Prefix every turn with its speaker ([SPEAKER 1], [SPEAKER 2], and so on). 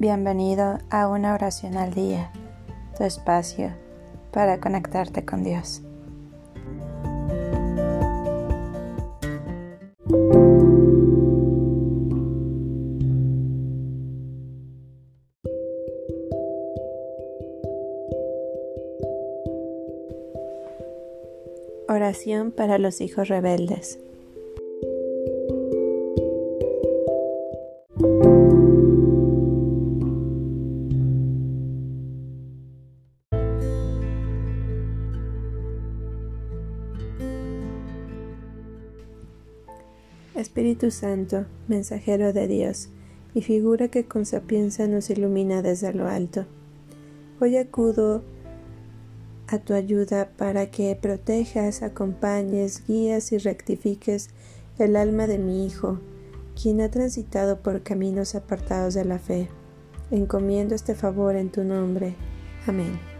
[SPEAKER 1] Bienvenido a una oración al día, tu espacio para conectarte con Dios. Oración para los hijos rebeldes. Espíritu Santo, mensajero de Dios, y figura que con sapiencia nos ilumina desde lo alto. Hoy acudo a tu ayuda para que protejas, acompañes, guías y rectifiques el alma de mi Hijo, quien ha transitado por caminos apartados de la fe. Encomiendo este favor en tu nombre. Amén.